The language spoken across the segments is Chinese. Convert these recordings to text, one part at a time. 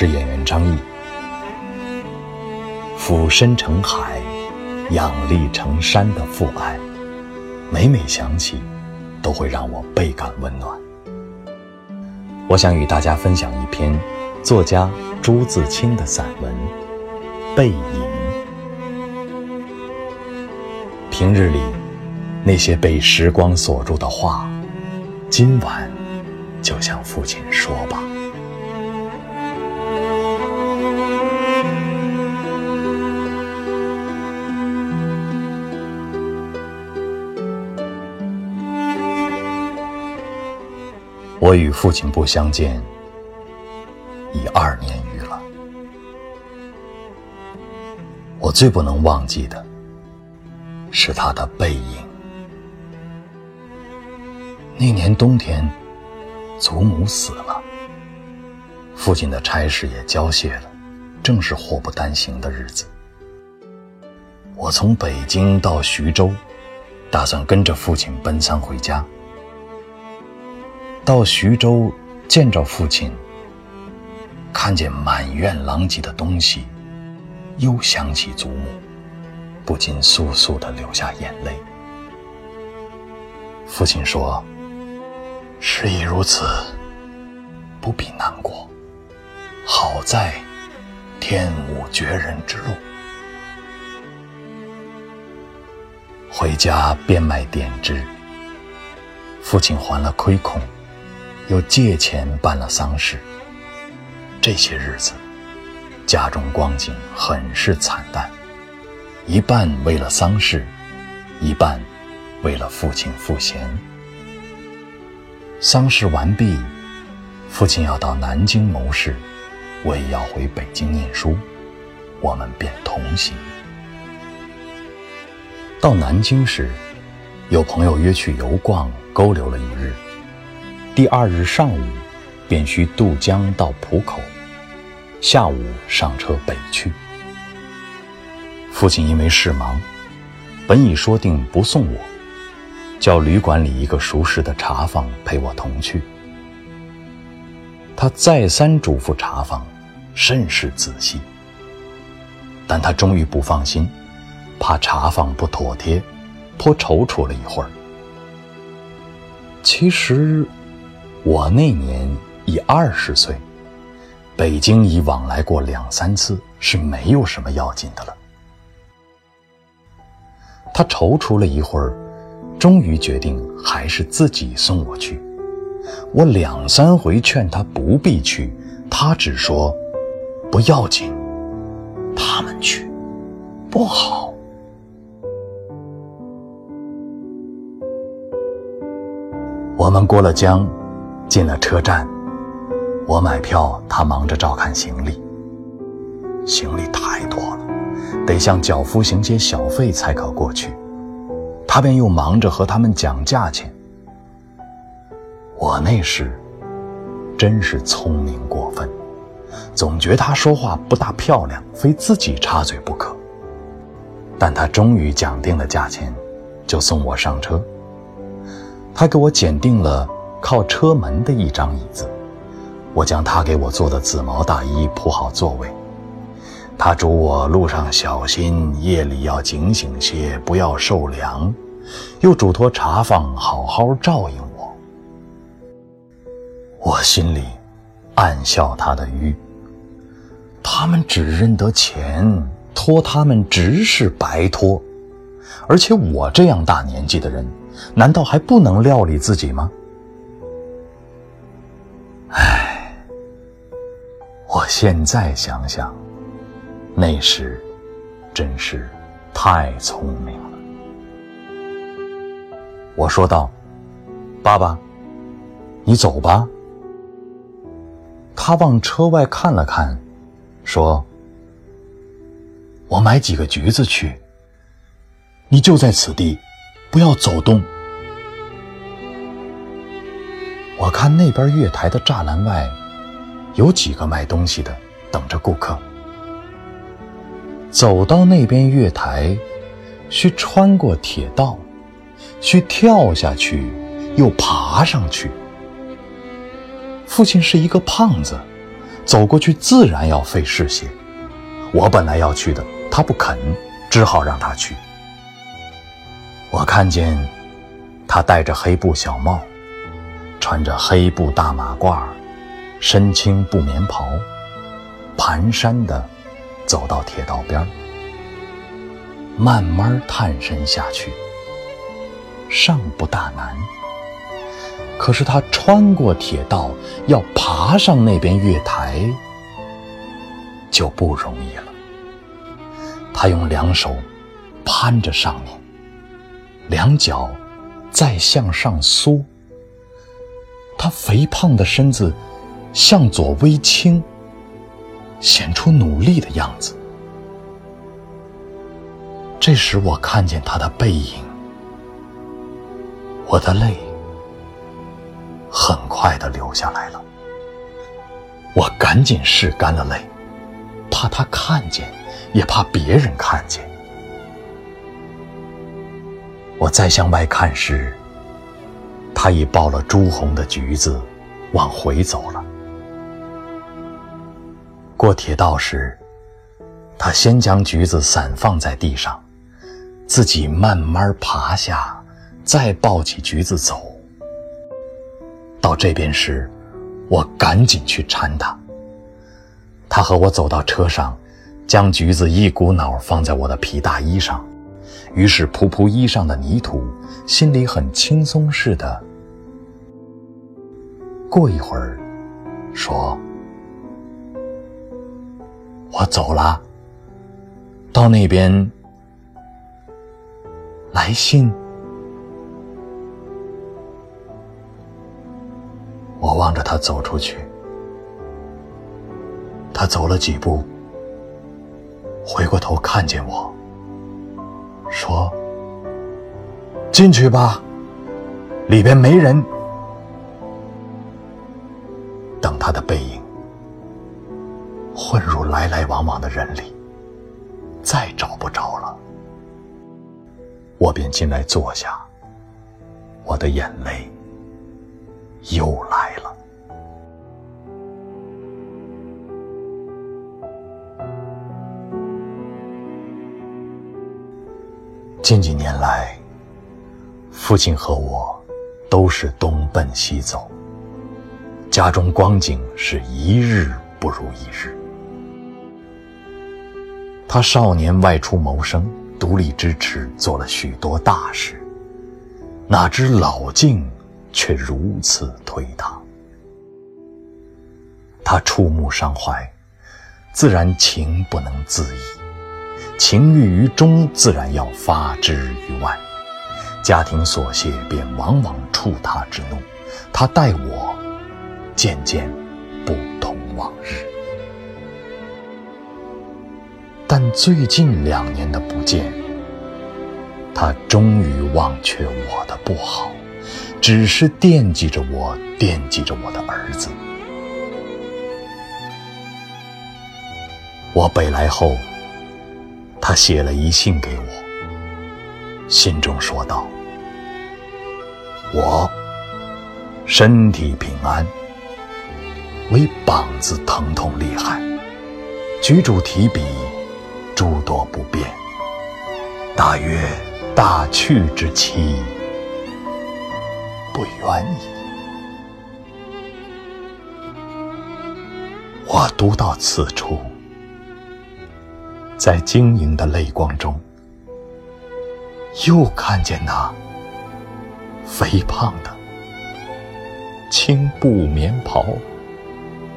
是演员张译。俯身成海，仰立成山的父爱，每每想起，都会让我倍感温暖。我想与大家分享一篇作家朱自清的散文《背影》。平日里那些被时光锁住的话，今晚。就向父亲说吧。我与父亲不相见已二年余了。我最不能忘记的是他的背影。那年冬天。祖母死了，父亲的差事也交卸了，正是祸不单行的日子。我从北京到徐州，打算跟着父亲奔丧回家。到徐州见着父亲，看见满院狼藉的东西，又想起祖母，不禁簌簌地流下眼泪。父亲说。事已如此，不必难过。好在天无绝人之路。回家变卖点支，父亲还了亏空，又借钱办了丧事。这些日子，家中光景很是惨淡，一半为了丧事，一半为了父亲赋闲。丧事完毕，父亲要到南京谋事，我也要回北京念书，我们便同行。到南京时，有朋友约去游逛，勾留了一日。第二日上午，便需渡江到浦口，下午上车北去。父亲因为事忙，本已说定不送我。叫旅馆里一个熟识的茶房陪我同去。他再三嘱咐茶房，甚是仔细。但他终于不放心，怕茶房不妥帖，颇踌躇了一会儿。其实，我那年已二十岁，北京已往来过两三次，是没有什么要紧的了。他踌躇了一会儿。终于决定还是自己送我去。我两三回劝他不必去，他只说不要紧，他们去不好。我们过了江，进了车站，我买票，他忙着照看行李。行李太多了，得向脚夫行些小费才可过去。他便又忙着和他们讲价钱。我那时真是聪明过分，总觉他说话不大漂亮，非自己插嘴不可。但他终于讲定了价钱，就送我上车。他给我拣定了靠车门的一张椅子，我将他给我做的紫毛大衣铺好座位。他嘱我路上小心，夜里要警醒些，不要受凉。又嘱托茶房好好照应我。我心里暗笑他的愚。他们只认得钱，托他们只是白托。而且我这样大年纪的人，难道还不能料理自己吗？现在想想。那时，真是太聪明了。我说道：“爸爸，你走吧。”他往车外看了看，说：“我买几个橘子去。你就在此地，不要走动。”我看那边月台的栅栏外，有几个卖东西的等着顾客。走到那边月台，需穿过铁道，需跳下去，又爬上去。父亲是一个胖子，走过去自然要费事些。我本来要去的，他不肯，只好让他去。我看见他戴着黑布小帽，穿着黑布大马褂，身青布棉袍，蹒跚的。走到铁道边慢慢探身下去，尚不大难。可是他穿过铁道，要爬上那边月台，就不容易了。他用两手攀着上面，两脚再向上缩，他肥胖的身子向左微倾。显出努力的样子。这时，我看见他的背影，我的泪很快的流下来了。我赶紧拭干了泪，怕他看见，也怕别人看见。我再向外看时，他已抱了朱红的橘子往回走。过铁道时，他先将橘子散放在地上，自己慢慢爬下，再抱起橘子走。到这边时，我赶紧去搀他。他和我走到车上，将橘子一股脑放在我的皮大衣上，于是扑扑衣上的泥土，心里很轻松似的。过一会儿，说。我走了，到那边来信。我望着他走出去，他走了几步，回过头看见我，说：“进去吧，里边没人。”等他的背影。混入来来往往的人里，再找不着了。我便进来坐下，我的眼泪又来了。近几年来，父亲和我都是东奔西走，家中光景是一日不如一日。他少年外出谋生，独立支持，做了许多大事，哪知老境却如此推搪。他触目伤怀，自然情不能自已，情郁于中，自然要发之于外。家庭琐屑便往往触他之怒，他待我渐渐不同往日。但最近两年的不见，他终于忘却我的不好，只是惦记着我，惦记着我的儿子。我北来后，他写了一信给我，信中说道：“我身体平安，唯膀子疼痛厉害，举箸提笔。”诸多不便，大约大去之期不远矣。我读到此处，在晶莹的泪光中，又看见那肥胖的青布棉袍、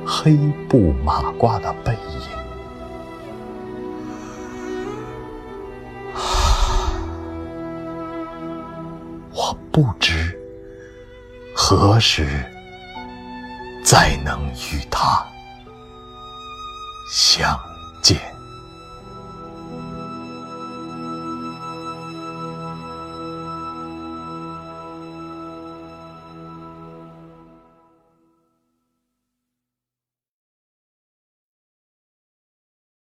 黑布马褂的背影。不知何时再能与他相见。